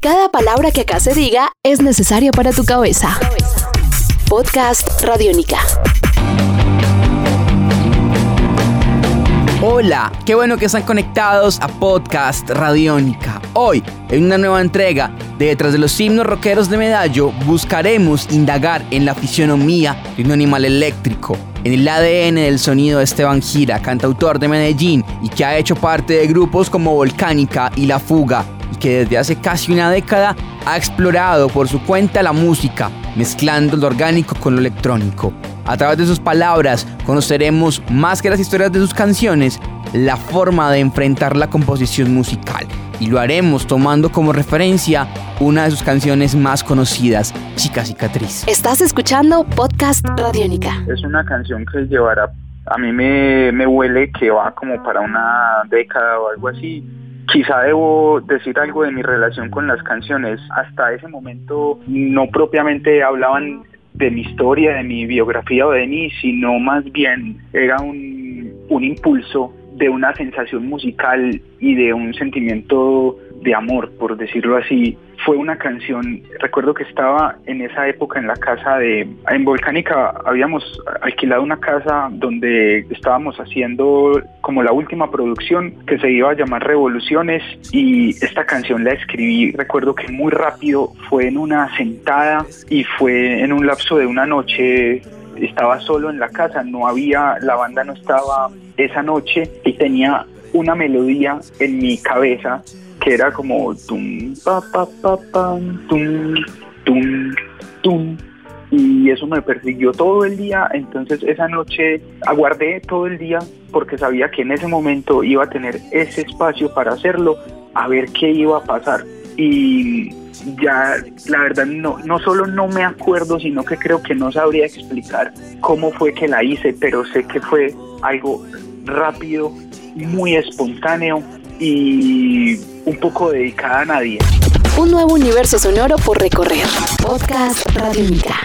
Cada palabra que acá se diga es necesaria para tu cabeza. Podcast Radiónica. Hola, qué bueno que están conectados a Podcast Radiónica. Hoy, en una nueva entrega de Detrás de los himnos rockeros de Medallo, buscaremos indagar en la fisionomía de un animal eléctrico, en el ADN del sonido de Esteban Gira, cantautor de Medellín y que ha hecho parte de grupos como Volcánica y La Fuga, que desde hace casi una década ha explorado por su cuenta la música, mezclando lo orgánico con lo electrónico. A través de sus palabras conoceremos más que las historias de sus canciones, la forma de enfrentar la composición musical. Y lo haremos tomando como referencia una de sus canciones más conocidas, Chica Cicatriz. Estás escuchando Podcast Radiónica. Es una canción que llevará, a mí me, me huele que va como para una década o algo así Quizá debo decir algo de mi relación con las canciones. Hasta ese momento no propiamente hablaban de mi historia, de mi biografía o de mí, sino más bien era un, impulso de una sensación musical y de un sentimiento de amor, por decirlo así. Fue una canción, recuerdo que estaba en esa época en la casa de, en Volcánica habíamos alquilado una casa donde estábamos haciendo como la última producción que se iba a llamar Revoluciones y esta canción la escribí, recuerdo que muy rápido, fue en una sentada y fue en un lapso de una noche estaba solo en la casa, no había, la banda no estaba esa noche y tenía una melodía en mi cabeza era como tum pa pa pa pam, tum tum y eso me persiguió todo el día, entonces esa noche aguardé todo el día porque sabía que en ese momento iba a tener ese espacio para hacerlo, a ver qué iba a pasar. Y ya la verdad no, no solo no me acuerdo, sino que creo que no sabría explicar cómo fue que la hice, pero sé que fue algo rápido, muy espontáneo y un poco dedicada a nadie. Un nuevo universo sonoro por recorrer. Podcast Radiónica.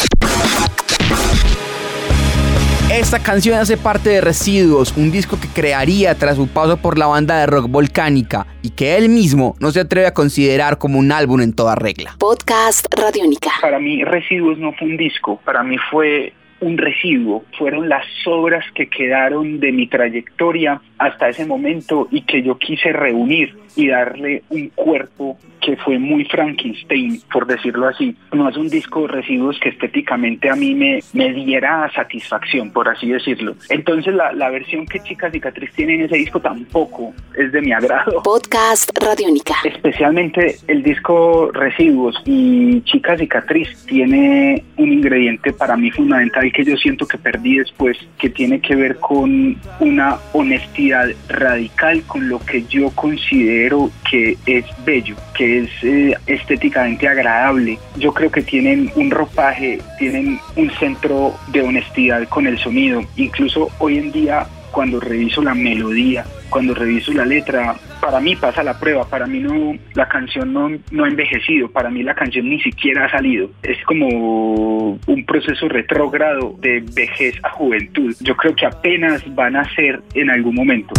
Esta canción hace parte de Residuos, un disco que crearía tras su paso por la banda de rock volcánica y que él mismo no se atreve a considerar como un álbum en toda regla. Podcast Radiónica. Para mí Residuos no fue un disco, para mí fue un residuo, fueron las obras que quedaron de mi trayectoria hasta ese momento y que yo quise reunir y darle un cuerpo que fue muy Frankenstein, por decirlo así. No es un disco de residuos que estéticamente a mí me, me diera satisfacción, por así decirlo. Entonces la, la versión que Chica Cicatriz tiene en ese disco tampoco es de mi agrado. Podcast Radiónica. Especialmente el disco Residuos y Chica Cicatriz tiene un ingrediente para mí fundamental que yo siento que perdí después, que tiene que ver con una honestidad radical con lo que yo considero que es bello, que es eh, estéticamente agradable. Yo creo que tienen un ropaje, tienen un centro de honestidad con el sonido. Incluso hoy en día, cuando reviso la melodía, cuando reviso la letra, para mí pasa la prueba, para mí no, la canción no, no ha envejecido, para mí la canción ni siquiera ha salido. Es como un proceso retrógrado de vejez a juventud. Yo creo que apenas van a ser en algún momento.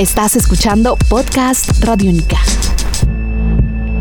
Estás escuchando Podcast Radiónica.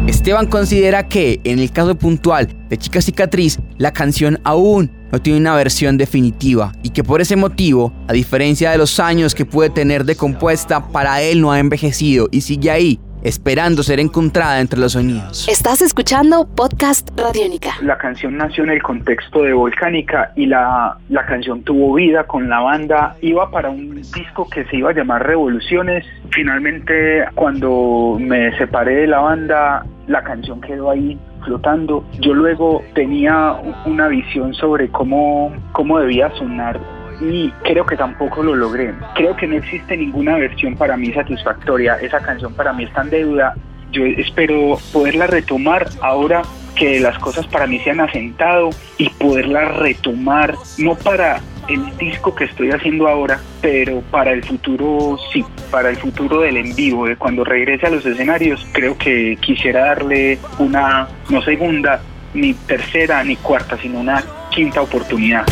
Esteban considera que, en el caso puntual de Chica Cicatriz, la canción aún no tiene una versión definitiva y que por ese motivo, a diferencia de los años que puede tener de compuesta, para él no ha envejecido y sigue ahí, esperando ser encontrada entre los sonidos. Estás escuchando Podcast Radiónica. La canción nació en el contexto de Volcánica y la, la canción tuvo vida con la banda. Iba para un disco que se iba a llamar Revoluciones. Finalmente, cuando me separé de la banda, la canción quedó ahí flotando. Yo luego tenía una visión sobre cómo, cómo debía sonar y creo que tampoco lo logré. Creo que no existe ninguna versión para mí satisfactoria. Esa canción para mí está en deuda. Yo espero poderla retomar ahora que las cosas para mí se han asentado y poderla retomar, no para el disco que estoy haciendo ahora, pero para el futuro sí, para el futuro del en vivo, de cuando regrese a los escenarios, creo que quisiera darle una, no segunda, ni tercera, ni cuarta, sino una quinta oportunidad.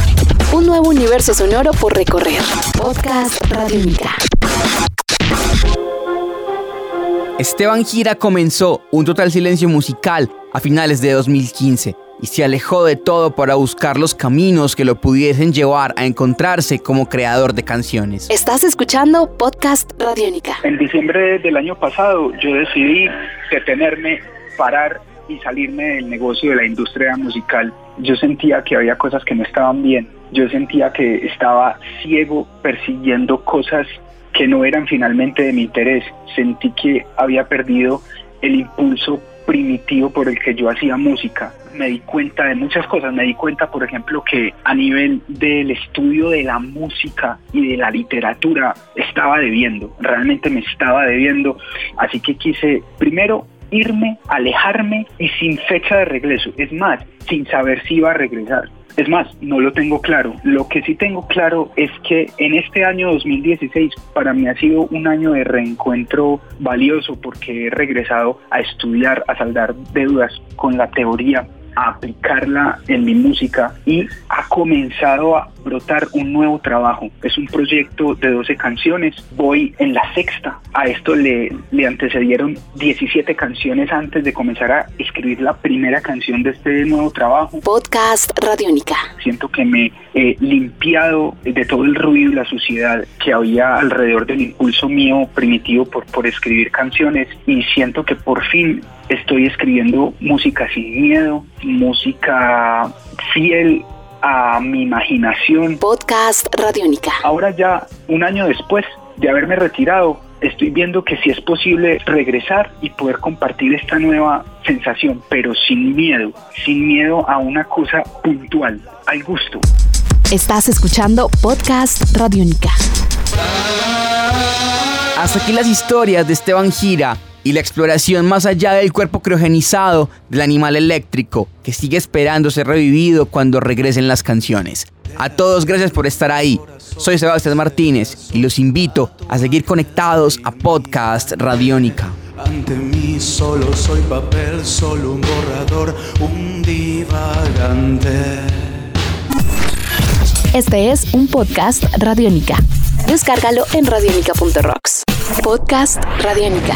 Un nuevo universo sonoro por recorrer. Podcast Radiónica. Esteban Gira comenzó un total silencio musical a finales de 2015 y se alejó de todo para buscar los caminos que lo pudiesen llevar a encontrarse como creador de canciones. Estás escuchando Podcast Radiónica. En diciembre del año pasado yo decidí detenerme, parar y salirme del negocio de la industria musical. Yo sentía que había cosas que no estaban bien. Yo sentía que estaba ciego persiguiendo cosas que no eran finalmente de mi interés. Sentí que había perdido el impulso primitivo por el que yo hacía música. Me di cuenta de muchas cosas. Me di cuenta, por ejemplo, que a nivel del estudio de la música y de la literatura estaba debiendo. Realmente me estaba debiendo. Así que quise primero irme, alejarme y sin fecha de regreso. Es más, sin saber si iba a regresar. Es más, no lo tengo claro. Lo que sí tengo claro es que en este año 2016 para mí ha sido un año de reencuentro valioso porque he regresado a estudiar, a saldar deudas con la teoría a aplicarla en mi música y ha comenzado a brotar un nuevo trabajo. Es un proyecto de 12 canciones. Voy en la sexta. A esto le, le antecedieron 17 canciones antes de comenzar a escribir la primera canción de este nuevo trabajo. Podcast Radiónica. Siento que me he limpiado de todo el ruido y la suciedad que había alrededor del impulso mío primitivo por, por escribir canciones y siento que por fin estoy escribiendo música sin miedo, música fiel a mi imaginación. Podcast Radiónica. Ahora ya, un año después de haberme retirado, estoy viendo que sí es posible regresar y poder compartir esta nueva sensación, pero sin miedo, sin miedo a una cosa puntual, al gusto. Estás escuchando Podcast Radiónica. Hasta aquí las historias de Esteban Gira y la exploración más allá del cuerpo criogenizado del animal eléctrico que sigue esperando ser revivido cuando regresen las canciones. A todos gracias por estar ahí. Soy Sebastián Martínez y los invito a seguir conectados a Podcast Radiónica. Ante mí solo soy papel, solo un borrador, un divagante. Este es un podcast Radiónica. Descárgalo en radiónica.rocks. Podcast Radiónica.